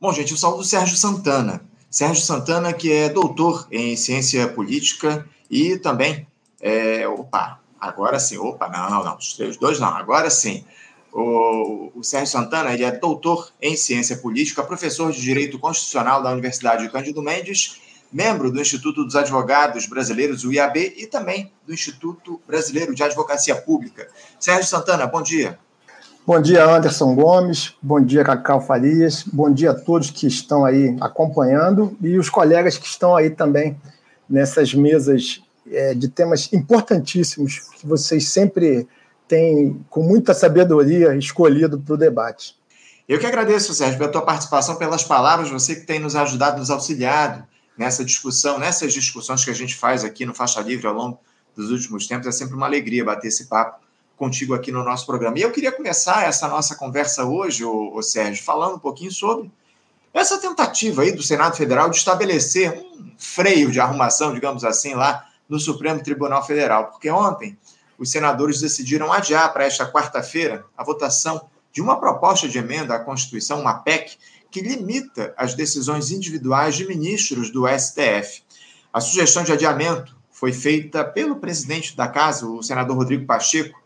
Bom, gente, eu saúdo o Sérgio Santana. Sérgio Santana, que é doutor em ciência política e também. É, opa, agora sim, opa, não, não, os dois não, agora sim. O, o, Sérgio Santana ele é doutor em ciência política, professor de Direito Constitucional da Universidade de Cândido Mendes, membro do Instituto dos Advogados Brasileiros, o IAB, e também do Instituto Brasileiro de Advocacia Pública. Sérgio Santana, bom dia. Bom dia, Anderson Gomes. Bom dia, Cacau Farias. Bom dia a todos que estão aí acompanhando e os colegas que estão aí também nessas mesas é, de temas importantíssimos que vocês sempre têm, com muita sabedoria, escolhido para o debate. Eu que agradeço, Sérgio, pela tua participação, pelas palavras, você que tem nos ajudado, nos auxiliado nessa discussão, nessas discussões que a gente faz aqui no Faixa Livre ao longo dos últimos tempos. É sempre uma alegria bater esse papo contigo aqui no nosso programa. E eu queria começar essa nossa conversa hoje, ô, ô Sérgio, falando um pouquinho sobre essa tentativa aí do Senado Federal de estabelecer um freio de arrumação, digamos assim, lá no Supremo Tribunal Federal, porque ontem os senadores decidiram adiar para esta quarta-feira a votação de uma proposta de emenda à Constituição, uma PEC, que limita as decisões individuais de ministros do STF. A sugestão de adiamento foi feita pelo presidente da casa, o senador Rodrigo Pacheco,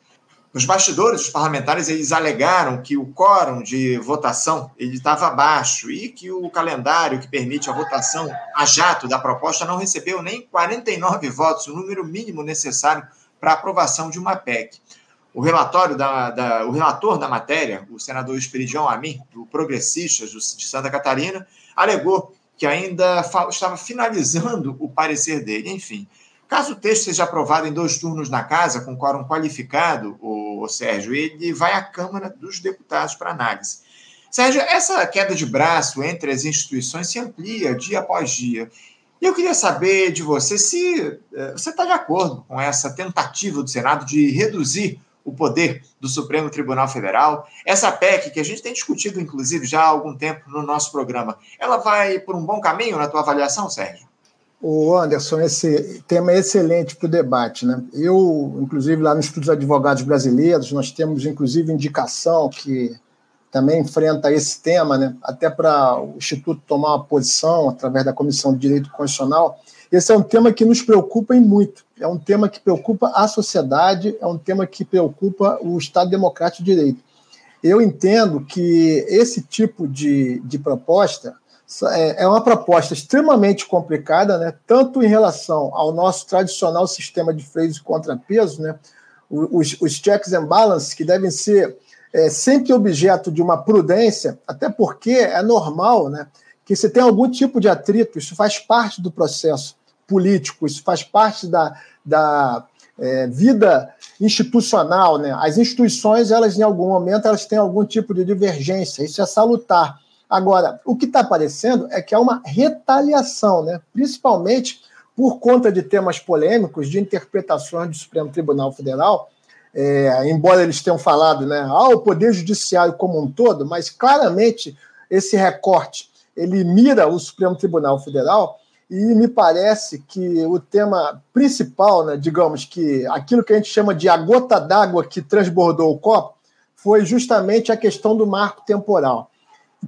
nos bastidores, os parlamentares eles alegaram que o quórum de votação ele estava baixo e que o calendário que permite a votação a jato da proposta não recebeu nem 49 votos, o número mínimo necessário para aprovação de uma PEC. O relatório da, da, o relator da matéria, o senador Esperidião Amin, do Progressistas de Santa Catarina, alegou que ainda estava finalizando o parecer dele. Enfim, Caso o texto seja aprovado em dois turnos na casa, com quórum qualificado, o, o Sérgio, ele vai à Câmara dos Deputados para análise. Sérgio, essa queda de braço entre as instituições se amplia dia após dia. E eu queria saber de você se eh, você está de acordo com essa tentativa do Senado de reduzir o poder do Supremo Tribunal Federal. Essa PEC, que a gente tem discutido, inclusive, já há algum tempo no nosso programa, ela vai por um bom caminho na tua avaliação, Sérgio? O Anderson, esse tema é excelente para o debate. Né? Eu, inclusive, lá no Instituto dos Advogados Brasileiros, nós temos, inclusive, indicação que também enfrenta esse tema, né? até para o Instituto tomar uma posição através da Comissão de Direito Constitucional. Esse é um tema que nos preocupa em muito. É um tema que preocupa a sociedade, é um tema que preocupa o Estado Democrático de Direito. Eu entendo que esse tipo de, de proposta é, é uma proposta extremamente complicada, né? tanto em relação ao nosso tradicional sistema de freios e contrapesos, né? os, os checks and balances, que devem ser é, sempre objeto de uma prudência, até porque é normal né, que você tenha algum tipo de atrito, isso faz parte do processo político, isso faz parte da, da é, vida institucional. Né? As instituições, elas em algum momento, elas têm algum tipo de divergência, isso é salutar. Agora, o que está aparecendo é que há uma retaliação, né? principalmente por conta de temas polêmicos, de interpretações do Supremo Tribunal Federal, é, embora eles tenham falado né, ao ah, Poder Judiciário como um todo, mas claramente esse recorte ele mira o Supremo Tribunal Federal e me parece que o tema principal, né, digamos que aquilo que a gente chama de a gota d'água que transbordou o copo, foi justamente a questão do marco temporal.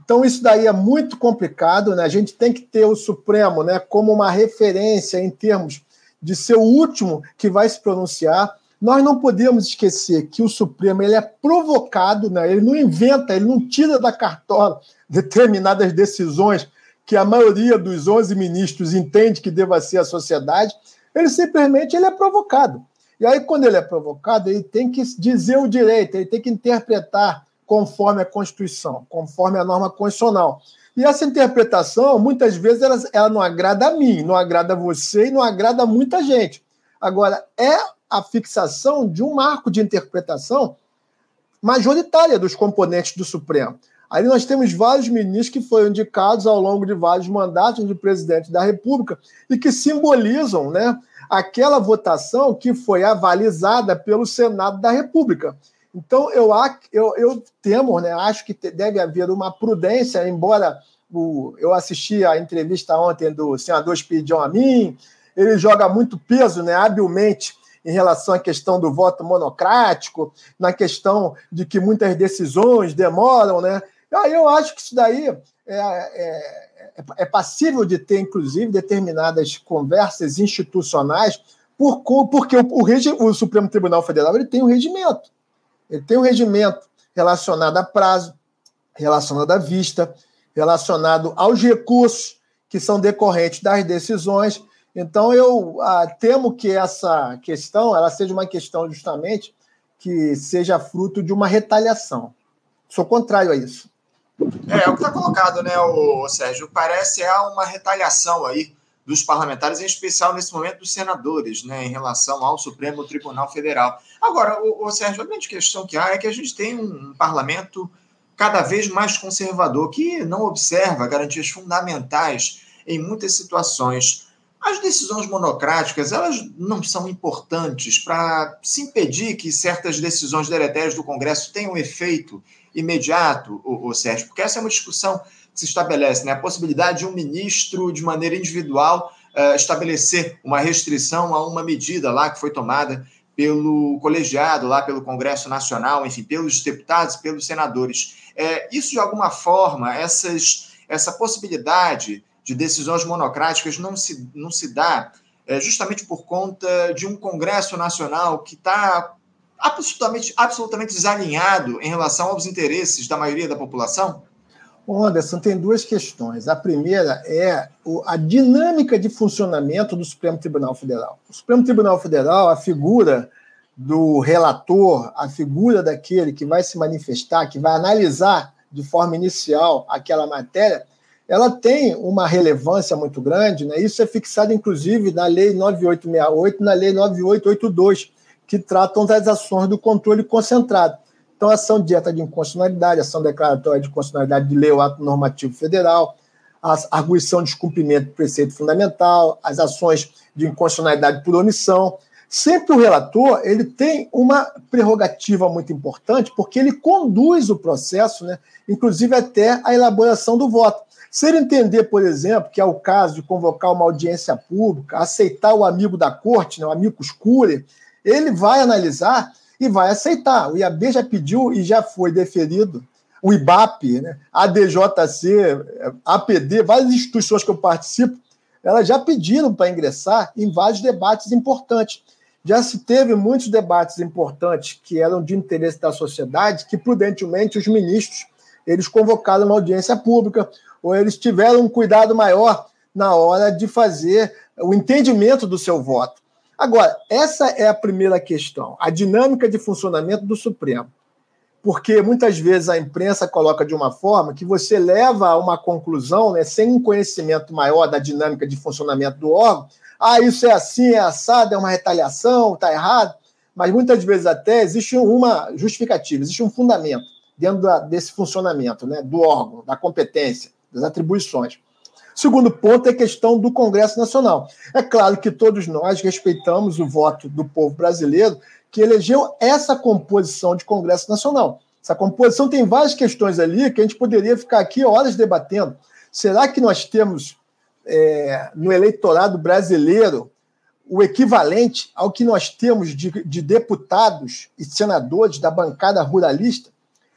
Então, isso daí é muito complicado, né? A gente tem que ter o Supremo né, como uma referência em termos de ser o último que vai se pronunciar. Nós não podemos esquecer que o Supremo ele é provocado, né? ele não inventa, ele não tira da cartola determinadas decisões que a maioria dos 11 ministros entende que deva ser a sociedade, ele simplesmente ele é provocado. E aí, quando ele é provocado, ele tem que dizer o direito, ele tem que interpretar conforme a Constituição, conforme a norma constitucional. E essa interpretação, muitas vezes, ela, ela não agrada a mim, não agrada a você e não agrada a muita gente. Agora, é a fixação de um marco de interpretação majoritária dos componentes do Supremo. Aí nós temos vários ministros que foram indicados ao longo de vários mandatos de presidente da República e que simbolizam né, aquela votação que foi avalizada pelo Senado da República. Então, eu, eu, eu temo, né, acho que deve haver uma prudência, embora o, eu assisti a entrevista ontem do senador Espiridião a mim, ele joga muito peso, né, habilmente, em relação à questão do voto monocrático, na questão de que muitas decisões demoram, né? Aí eu acho que isso daí é, é, é passível de ter, inclusive, determinadas conversas institucionais, por, porque o, o, o Supremo Tribunal Federal ele tem um regimento. Ele tem um regimento relacionado a prazo, relacionado à vista, relacionado aos recursos que são decorrentes das decisões. Então, eu ah, temo que essa questão ela seja uma questão justamente que seja fruto de uma retaliação. Sou contrário a isso. É, é o que está colocado, né, o Sérgio? Parece há uma retaliação aí dos parlamentares, em especial nesse momento dos senadores, né, em relação ao Supremo Tribunal Federal. Agora, o, o Sérgio, a grande questão que há é que a gente tem um, um parlamento cada vez mais conservador que não observa garantias fundamentais em muitas situações. As decisões monocráticas, elas não são importantes para se impedir que certas decisões deletérias do Congresso tenham efeito imediato, o, o Sérgio, porque essa é uma discussão que se estabelece, né? A possibilidade de um ministro, de maneira individual, uh, estabelecer uma restrição a uma medida lá que foi tomada pelo colegiado, lá pelo Congresso Nacional, enfim, pelos deputados, pelos senadores. É, isso, de alguma forma, essas, essa possibilidade de decisões monocráticas não se, não se dá é, justamente por conta de um Congresso Nacional que está absolutamente, absolutamente desalinhado em relação aos interesses da maioria da população? Anderson, tem duas questões. A primeira é a dinâmica de funcionamento do Supremo Tribunal Federal. O Supremo Tribunal Federal, a figura do relator, a figura daquele que vai se manifestar, que vai analisar de forma inicial aquela matéria, ela tem uma relevância muito grande, né? isso é fixado inclusive na Lei 9868 na Lei 9882, que tratam das ações do controle concentrado. Então, ação direta de inconstitucionalidade, ação declaratória de constitucionalidade de lei ou ato normativo federal, a arguição de descumprimento do preceito fundamental, as ações de inconstitucionalidade por omissão. Sempre o relator ele tem uma prerrogativa muito importante, porque ele conduz o processo, né, inclusive até a elaboração do voto. Se ele entender, por exemplo, que é o caso de convocar uma audiência pública, aceitar o amigo da corte, né, o amigo escure, ele vai analisar e vai aceitar. O IAB já pediu e já foi deferido. O IBAP, né, a DJC, APD, várias instituições que eu participo, elas já pediram para ingressar em vários debates importantes. Já se teve muitos debates importantes que eram de interesse da sociedade, que prudentemente os ministros eles convocaram uma audiência pública ou eles tiveram um cuidado maior na hora de fazer o entendimento do seu voto. Agora, essa é a primeira questão, a dinâmica de funcionamento do Supremo. Porque muitas vezes a imprensa coloca de uma forma que você leva a uma conclusão, né, sem um conhecimento maior da dinâmica de funcionamento do órgão. Ah, isso é assim, é assado, é uma retaliação, está errado. Mas muitas vezes até existe uma justificativa, existe um fundamento dentro da, desse funcionamento né, do órgão, da competência, das atribuições. Segundo ponto é a questão do Congresso Nacional. É claro que todos nós respeitamos o voto do povo brasileiro que elegeu essa composição de Congresso Nacional. Essa composição tem várias questões ali que a gente poderia ficar aqui horas debatendo. Será que nós temos é, no eleitorado brasileiro o equivalente ao que nós temos de, de deputados e senadores da bancada ruralista?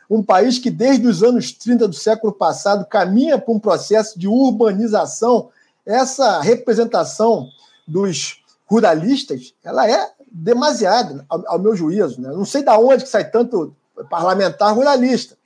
Um país que desde os anos 30 do século passado caminha para um processo de urbanização, essa representação dos ruralistas, ela é demasiada, ao, meu juízo. Né? Não sei de onde que sai tanto parlamentar ruralista.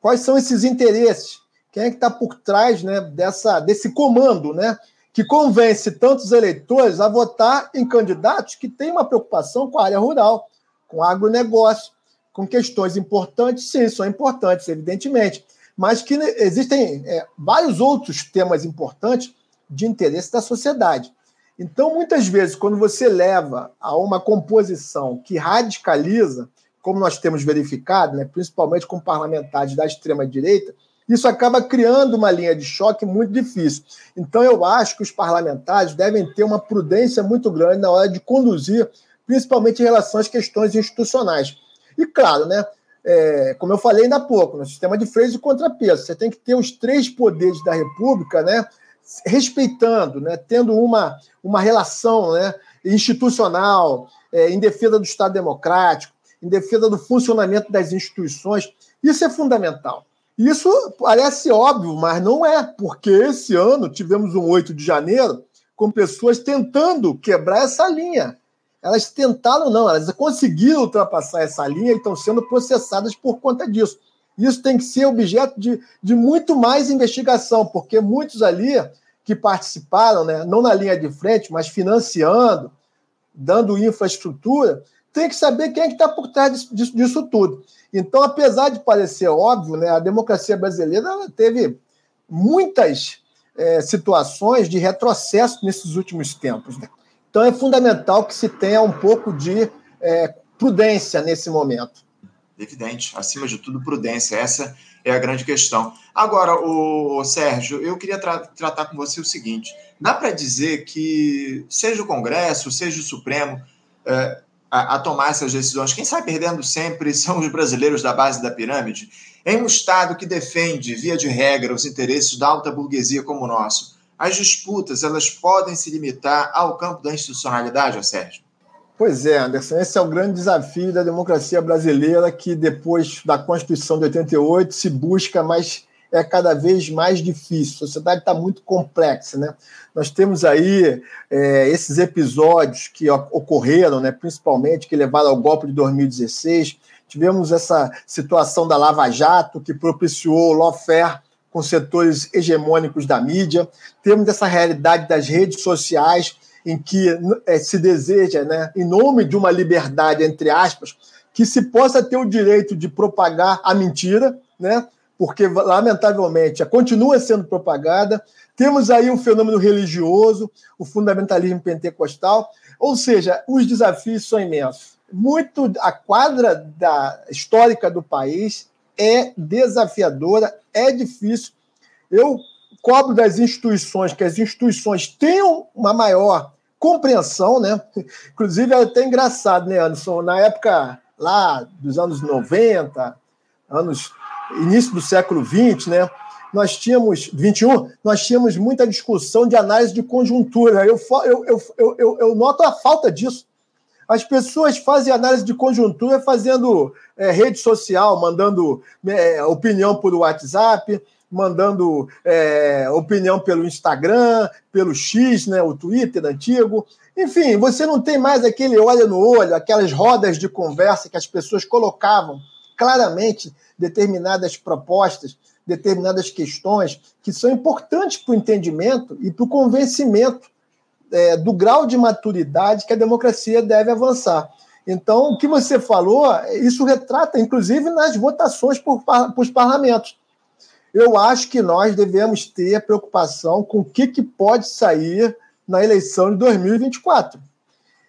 Quais são esses interesses? Quem é que está por trás né, dessa, desse comando, né? Que convence tantos eleitores a votar em candidatos que têm uma preocupação com a área rural, com agronegócio, com questões importantes, sim, são importantes, evidentemente, mas que existem é, vários outros temas importantes de interesse da sociedade. Então, muitas vezes, quando você leva a uma composição que radicaliza, como nós temos verificado, né, principalmente com parlamentares da extrema-direita, isso acaba criando uma linha de choque muito difícil. Então, eu acho que os parlamentares devem ter uma prudência muito grande na hora de conduzir, principalmente em relação às questões institucionais. E claro, né? É, como eu falei ainda há pouco, no sistema de freios e contrapeso, você tem que ter os três poderes da República, né? Respeitando, né? Tendo uma, uma relação, né? Institucional, é, em defesa do Estado democrático, em defesa do funcionamento das instituições. Isso é fundamental. Isso parece óbvio, mas não é, porque esse ano tivemos um 8 de janeiro com pessoas tentando quebrar essa linha. Elas tentaram, não, elas conseguiram ultrapassar essa linha e estão sendo processadas por conta disso. Isso tem que ser objeto de, de muito mais investigação, porque muitos ali que participaram, né, não na linha de frente, mas financiando, dando infraestrutura, tem que saber quem é que está por trás disso, disso, tudo. Então, apesar de parecer óbvio, né, a democracia brasileira teve muitas é, situações de retrocesso nesses últimos tempos. Né? Então, é fundamental que se tenha um pouco de é, prudência nesse momento. Evidente, acima de tudo, prudência. Essa é a grande questão. Agora, o, Sérgio, eu queria tra tratar com você o seguinte: dá para dizer que, seja o Congresso, seja o Supremo, é, a, a, tomar essas decisões, quem sai perdendo sempre são os brasileiros da base da pirâmide. Em um Estado que defende, via de regra, os interesses da alta burguesia como o nosso, as disputas elas podem se limitar ao campo da institucionalidade, Sérgio? Pois é, Anderson, esse é o grande desafio da democracia brasileira, que depois da Constituição de 88 se busca, mas é cada vez mais difícil. A sociedade está muito complexa, né? Nós temos aí é, esses episódios que ocorreram, né, principalmente que levaram ao golpe de 2016. Tivemos essa situação da Lava Jato, que propiciou o lawfare com setores hegemônicos da mídia. Temos essa realidade das redes sociais, em que é, se deseja, né, em nome de uma liberdade, entre aspas, que se possa ter o direito de propagar a mentira, né, porque, lamentavelmente, continua sendo propagada. Temos aí um fenômeno religioso, o fundamentalismo pentecostal, ou seja, os desafios são imensos. Muito a quadra da histórica do país é desafiadora, é difícil. Eu cobro das instituições que as instituições tenham uma maior compreensão, né? Inclusive, é até engraçado, né, Anderson? Na época lá dos anos 90, anos início do século 20, né? Nós tínhamos 21, nós tínhamos muita discussão de análise de conjuntura. Eu, eu, eu, eu, eu noto a falta disso. As pessoas fazem análise de conjuntura fazendo é, rede social, mandando é, opinião por WhatsApp, mandando é, opinião pelo Instagram, pelo X, né, o Twitter antigo. Enfim, você não tem mais aquele olho no olho, aquelas rodas de conversa que as pessoas colocavam claramente determinadas propostas, determinadas questões que são importantes para o entendimento e para o convencimento é, do grau de maturidade que a democracia deve avançar. Então, o que você falou, isso retrata, inclusive, nas votações por, para os parlamentos eu acho que nós devemos ter preocupação com o que, que pode sair na eleição de 2024.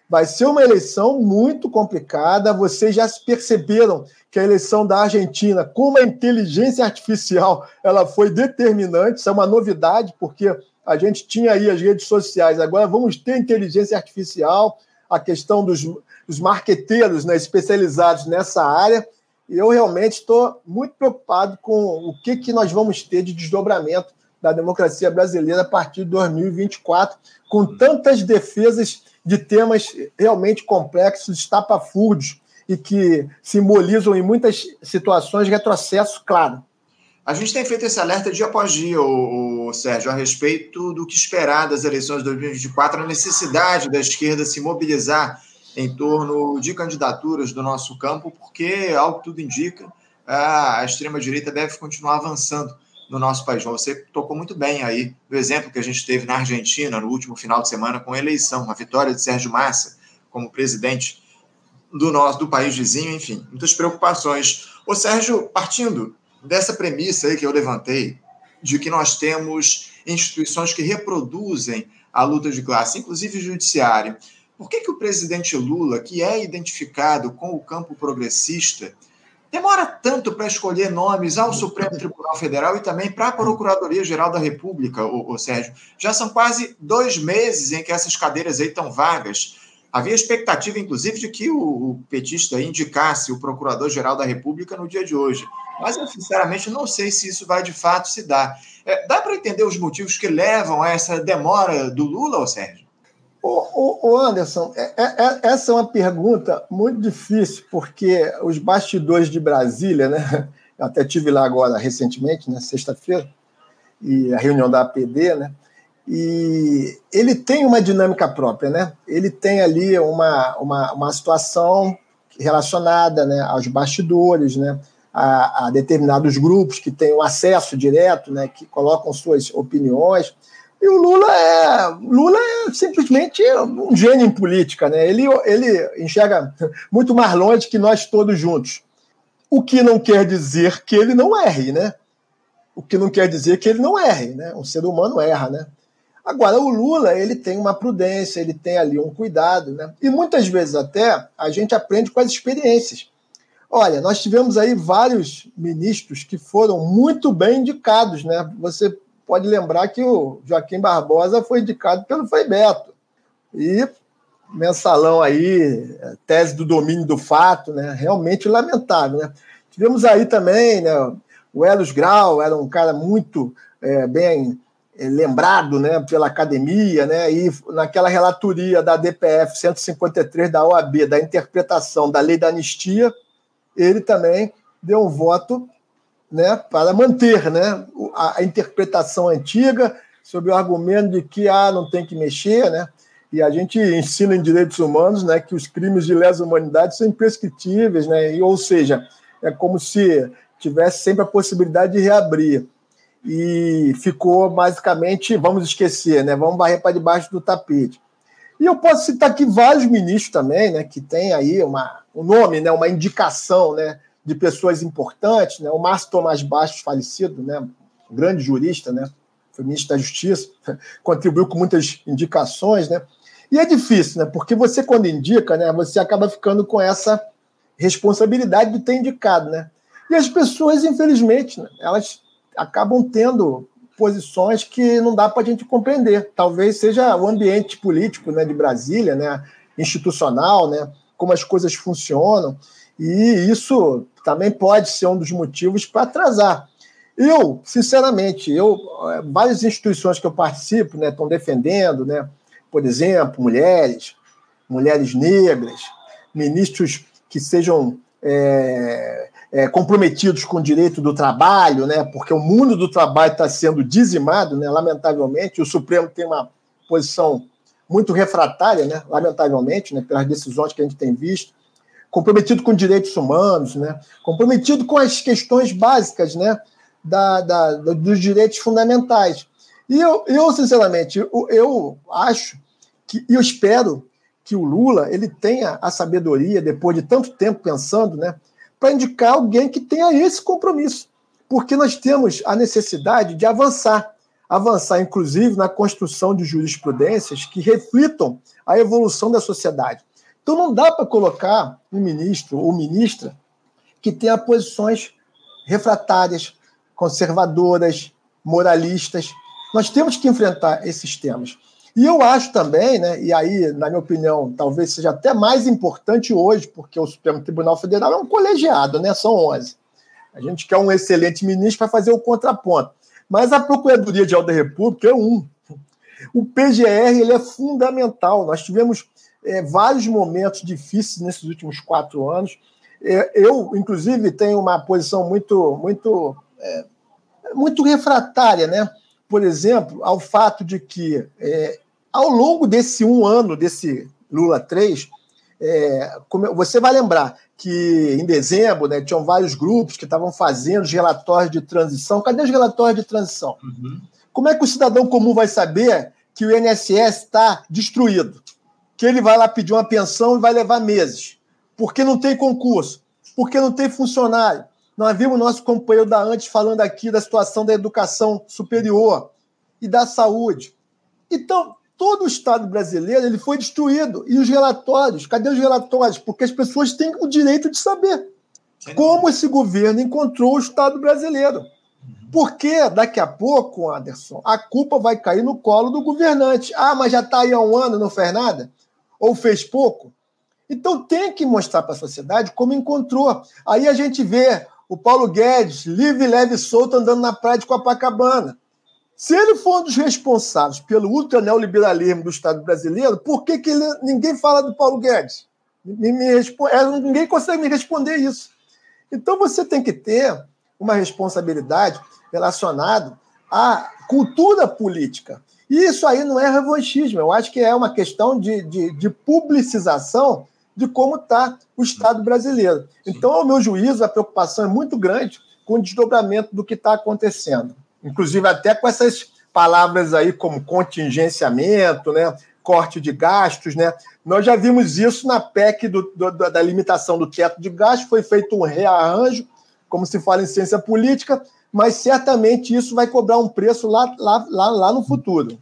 Vai ser uma eleição muito complicada. Vocês já perceberam que a eleição da Argentina, com a inteligência artificial, ela foi determinante. Isso é uma novidade, porque a gente tinha aí as redes sociais. Agora vamos ter inteligência artificial, a questão dos, dos marqueteiros né, especializados nessa área. E eu realmente estou muito preocupado com o que, que nós vamos ter de desdobramento da democracia brasileira a partir de 2024, com tantas defesas de temas realmente complexos, estapafúrdios, e que simbolizam em muitas situações retrocesso claro. A gente tem feito esse alerta dia após dia, o, o, Sérgio, a respeito do que esperar das eleições de 2024, a necessidade da esquerda se mobilizar em torno de candidaturas do nosso campo, porque, ao que tudo indica, a extrema-direita deve continuar avançando no nosso país. Você tocou muito bem aí do exemplo que a gente teve na Argentina no último final de semana com a eleição, a vitória de Sérgio Massa como presidente do nosso do país vizinho, enfim, muitas preocupações. Ô Sérgio, partindo dessa premissa aí que eu levantei, de que nós temos instituições que reproduzem a luta de classe, inclusive o judiciário, por que, que o presidente Lula, que é identificado com o campo progressista, demora tanto para escolher nomes ao Supremo Tribunal Federal e também para a Procuradoria-Geral da República, o, Sérgio? Já são quase dois meses em que essas cadeiras aí estão vagas. Havia expectativa, inclusive, de que o, o petista indicasse o Procurador-Geral da República no dia de hoje. Mas eu, sinceramente, não sei se isso vai de fato se dar. É, dá para entender os motivos que levam a essa demora do Lula, Sérgio? O, Anderson, é, é, é, essa é uma pergunta muito difícil, porque os bastidores de Brasília, né, Eu até tive lá agora recentemente, né, sexta-feira, e a reunião da APD, né? E ele tem uma dinâmica própria, né? Ele tem ali uma, uma, uma situação relacionada né, aos bastidores, né? A, a, determinados grupos que têm o acesso direto, né, que colocam suas opiniões. E o Lula é Lula é simplesmente um gênio em política, né? Ele, ele enxerga muito mais longe que nós todos juntos. O que não quer dizer que ele não erre, né? O que não quer dizer que ele não erre, né? Um ser humano erra, né? Agora, o Lula, ele tem uma prudência, ele tem ali um cuidado, né? E muitas vezes até a gente aprende com as experiências. Olha, nós tivemos aí vários ministros que foram muito bem indicados, né? Você pode lembrar que o Joaquim Barbosa foi indicado pelo Frei Beto. E mensalão aí, tese do domínio do fato, né? Realmente lamentável, né? Tivemos aí também, né? O Elos Grau era um cara muito é, bem é, lembrado né, pela academia, né, e naquela relatoria da DPF 153 da OAB, da interpretação da lei da anistia, ele também deu um voto né, para manter né, a, interpretação antiga, sob o argumento de que ah, não tem que mexer, né? E a gente ensina em direitos humanos né, que os crimes de lesa humanidade são imprescritíveis, né? E, ou seja, é como se tivesse sempre a possibilidade de reabrir e ficou basicamente, vamos esquecer, né? Vamos varrer para debaixo do tapete. E eu posso citar aqui vários ministros também, né? Que tem aí uma, um nome, né? Uma indicação, né? De pessoas importantes, né? O Márcio Tomás Bastos, falecido, né? Um grande jurista, né? Foi ministro da Justiça, contribuiu com muitas indicações, né? E é difícil, né? Porque você, quando indica, né? Você acaba ficando com essa responsabilidade de ter indicado, né? E as pessoas, infelizmente, né? elas acabam tendo posições que não dá para a gente compreender. Talvez seja o ambiente político né, de Brasília, né, institucional, né, como as coisas funcionam, e isso também pode ser um dos motivos para atrasar. Eu, sinceramente, eu eh, várias instituições que eu participo né, estão defendendo, né, por exemplo, mulheres, mulheres negras, ministros que sejam é, é, comprometidos com o direito do trabalho, né, porque o mundo do trabalho está sendo dizimado, né, lamentavelmente, o Supremo tem uma posição muito refratária, né, lamentavelmente, né, pelas decisões que a gente tem visto, comprometido com direitos humanos, né, comprometido com as questões básicas né, da, da, dos direitos fundamentais. E eu, eu sinceramente, eu, eu acho que, e eu espero que o Lula ele tenha a sabedoria, depois de tanto tempo pensando, né, para indicar alguém que tenha esse compromisso, porque nós temos a necessidade de avançar, avançar inclusive na construção de jurisprudências que reflitam a evolução da sociedade. Então não dá para colocar um ministro ou ministra que tenha posições refratárias, conservadoras, moralistas. Nós temos que enfrentar esses temas. E eu acho também, né, e aí, na minha opinião, talvez seja até mais importante hoje, porque o Supremo Tribunal Federal é um colegiado, né, são 11. A gente quer um excelente ministro para fazer o contraponto. Mas a Procuradoria-Geral da República é um. O PGR ele é fundamental. Nós tivemos é, vários momentos difíceis nesses últimos quatro anos. É, eu, inclusive, tenho uma posição muito, muito, é, muito refratária, né? Por exemplo, ao fato de que é, ao longo desse um ano, desse Lula 3, é, você vai lembrar que em dezembro né, tinham vários grupos que estavam fazendo os relatórios de transição. Cadê os relatórios de transição? Uhum. Como é que o cidadão comum vai saber que o INSS está destruído? Que ele vai lá pedir uma pensão e vai levar meses. Porque não tem concurso, porque não tem funcionário. Nós vimos nosso companheiro da antes falando aqui da situação da educação superior e da saúde. Então, todo o Estado brasileiro ele foi destruído. E os relatórios? Cadê os relatórios? Porque as pessoas têm o direito de saber como esse governo encontrou o Estado brasileiro. Porque daqui a pouco, Anderson, a culpa vai cair no colo do governante. Ah, mas já está aí há um ano, não fez nada? Ou fez pouco? Então tem que mostrar para a sociedade como encontrou. Aí a gente vê o Paulo Guedes, livre, leve e solto, andando na praia de Copacabana. Se ele for um dos responsáveis pelo ultra neoliberalismo do Estado brasileiro, por que, que ele, ninguém fala do Paulo Guedes? Me, me, é, ninguém consegue me responder isso. Então você tem que ter uma responsabilidade relacionada à cultura política. E isso aí não é revanchismo, eu acho que é uma questão de, de, de publicização de como está o Estado brasileiro. Então, ao meu juízo, a preocupação é muito grande com o desdobramento do que está acontecendo. Inclusive, até com essas palavras aí como contingenciamento, né? corte de gastos. Né? Nós já vimos isso na PEC do, do, da limitação do teto de gastos, foi feito um rearranjo, como se fala em ciência política, mas certamente isso vai cobrar um preço lá, lá, lá, lá no futuro.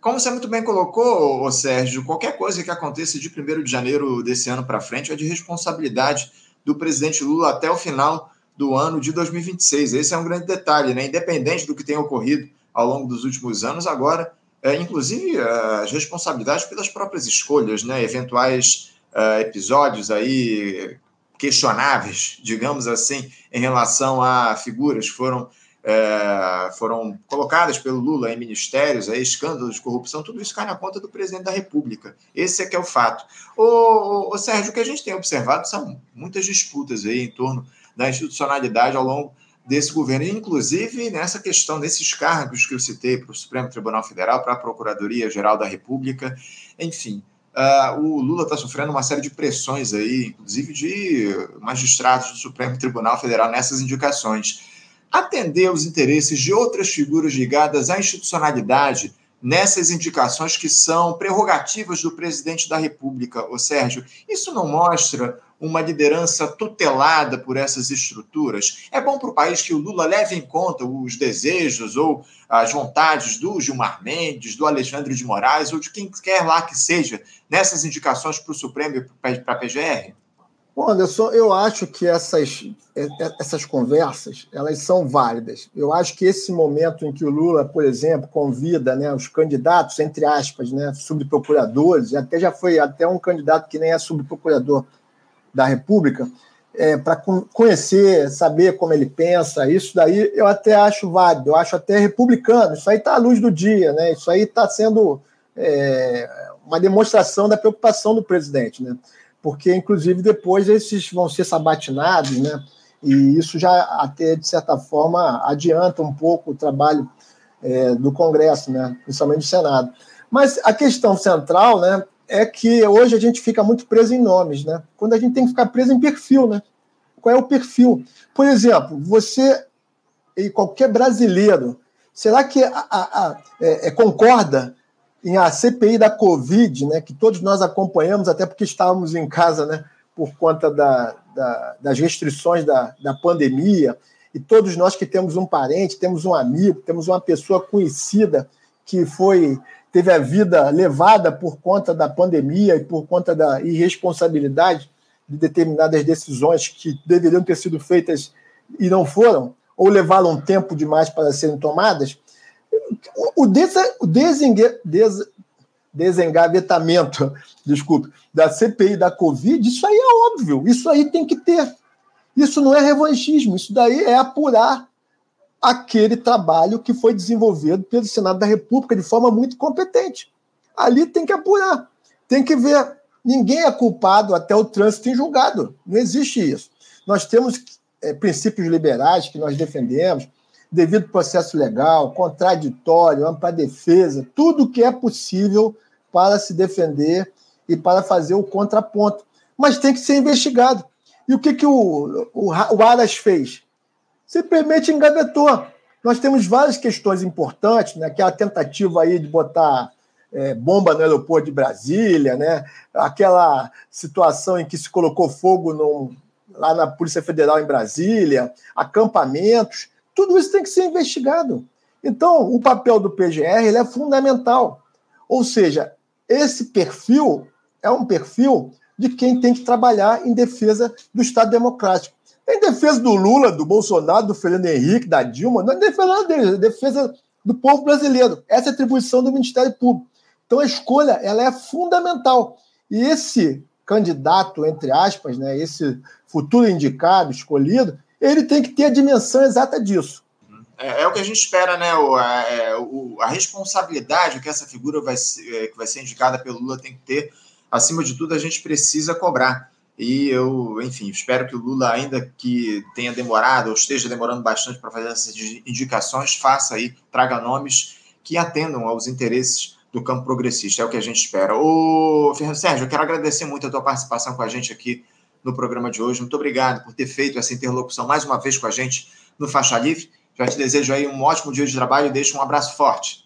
Como você muito bem colocou, Sérgio, qualquer coisa que aconteça de 1 de janeiro desse ano para frente é de responsabilidade do presidente Lula até o final do ano de 2026. Esse é um grande detalhe, né? Independente do que tenha ocorrido ao longo dos últimos anos, agora, é, inclusive, as responsabilidades pelas próprias escolhas, né? Eventuais uh, episódios aí questionáveis, digamos assim, em relação a figuras que foram é, foram colocadas pelo Lula em ministérios, aí, escândalos de corrupção, tudo isso cai na conta do presidente da República. Esse é que é o fato. Ô, Sérgio, o que a gente tem observado são muitas disputas aí em torno da institucionalidade ao longo desse governo, inclusive nessa questão desses cargos que eu citei para o Supremo Tribunal Federal, para a Procuradoria-Geral da República, enfim. Uh, o Lula está sofrendo uma série de pressões aí, inclusive de magistrados do Supremo Tribunal Federal nessas indicações atender aos interesses de outras figuras ligadas à institucionalidade nessas indicações que são prerrogativas do presidente da República, o Sérgio. Isso não mostra uma liderança tutelada por essas estruturas? É bom para o país que o Lula leve em conta os desejos ou as vontades do Gilmar Mendes, do Alexandre de Moraes ou de quem quer lá que seja nessas indicações para o Supremo e para a PGR? Bom, Anderson, eu acho que essas, essas conversas elas são válidas. Eu acho que esse momento em que o Lula, por exemplo, convida né, os candidatos, entre aspas, né, subprocuradores, até já foi até um candidato que nem é subprocurador da República, é, para conhecer, saber como ele pensa, isso daí eu até acho válido, eu acho até republicano, isso aí está à luz do dia, né? isso aí está sendo é, uma demonstração da preocupação do presidente. Né? porque, inclusive, depois esses vão ser sabatinados, né? E isso já, até de certa forma, adianta um pouco o trabalho é, do Congresso, né? principalmente do Senado. Mas a questão central né, é que hoje a gente fica muito preso em nomes, né? quando a gente tem que ficar preso em perfil. Né? Qual é o perfil? Por exemplo, você e qualquer brasileiro, será que a, a, a, é, é, concorda em a CPI da Covid, né, que todos nós acompanhamos, até porque estávamos em casa né, por conta da, da, das restrições da, da pandemia, e todos nós que temos um parente, temos um amigo, temos uma pessoa conhecida que foi teve a vida levada por conta da pandemia e por conta da irresponsabilidade de determinadas decisões que deveriam ter sido feitas e não foram, ou levaram tempo demais para serem tomadas, o, des, o desengue, des, desengavetamento, desculpe, da CPI da Covid, isso aí é óbvio, isso aí tem que ter. Isso não é revanchismo, isso daí é apurar aquele trabalho que foi desenvolvido pelo Senado da República de forma muito competente. Ali tem que apurar, tem que ver. Ninguém é culpado até o trânsito em julgado. Não existe isso. Nós temos é, princípios liberais que nós defendemos, devido processo legal, contraditório, ampla defesa, tudo que é possível para se defender e para fazer o contraponto. Mas tem que ser investigado. E o que, que o, o, o Aras fez? Simplesmente engavetou. Nós temos várias questões importantes, né? que é a tentativa aí de botar é, bomba no aeroporto de Brasília, né? aquela situação em que se colocou fogo lá na Polícia Federal em Brasília, acampamentos. Tudo isso tem que ser investigado. Então, o papel do PGR é fundamental. Ou seja, esse perfil é um perfil de quem tem que trabalhar em defesa do Estado Democrático. Em defesa do Lula, do Bolsonaro, do Fernando Henrique, da Dilma, não é defesa deles, é defesa do povo brasileiro. Essa é atribuição do Ministério Público. Então, a escolha ela é fundamental. E esse candidato, entre aspas, né, esse futuro indicado, escolhido, ele tem que ter a dimensão exata disso. É, é o que a gente espera, né? O, a, é, o, a responsabilidade que essa figura vai, é, que vai ser indicada pelo Lula tem que ter, acima de tudo, a gente precisa cobrar E eu, enfim, espero que o Lula, ainda que tenha demorado ou esteja demorando bastante para fazer essas indicações, faça aí, traga nomes que atendam aos interesses do campo progressista. É o que a gente espera. Ô, Fernando Sérgio, eu quero agradecer muito a tua participação com a gente aqui no programa de hoje. Muito obrigado por ter feito essa interlocução mais uma vez com a gente no Faixa Livre. Já te desejo aí um ótimo dia de trabalho e deixo um abraço forte.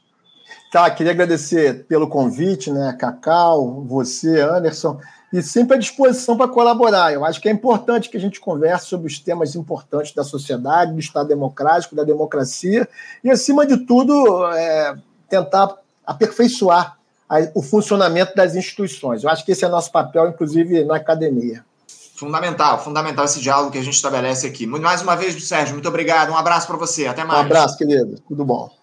Tá, queria agradecer pelo convite, né, Cacau, você, Anderson e sempre à disposição para colaborar. Eu acho que é importante que a gente converse sobre os temas importantes da sociedade, do Estado democrático, da democracia, e, acima de tudo, é, tentar aperfeiçoar a, o funcionamento das instituições. Eu acho que esse é nosso papel, inclusive, na academia. Fundamental, fundamental esse diálogo que a gente estabelece aqui. Mais uma vez, Sérgio, muito obrigado. Um abraço para você. Até mais. Um abraço, querido. Tudo bom.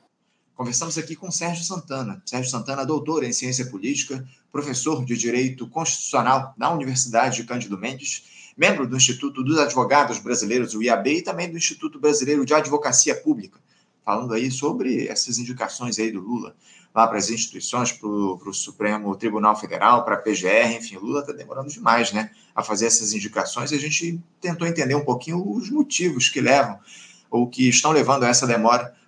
Conversamos aqui com Sérgio Santana. Sérgio Santana, doutor em ciência política, professor de direito constitucional na Universidade de Cândido Mendes, membro do Instituto dos Advogados Brasileiros, o IAB, e também do Instituto Brasileiro de Advocacia Pública, falando aí sobre essas indicações aí do Lula lá para as instituições, para o Supremo Tribunal Federal, para a PGR, enfim, Lula está demorando demais, né, a fazer essas indicações. E a gente tentou entender um pouquinho os motivos que levam ou que estão levando a essa demora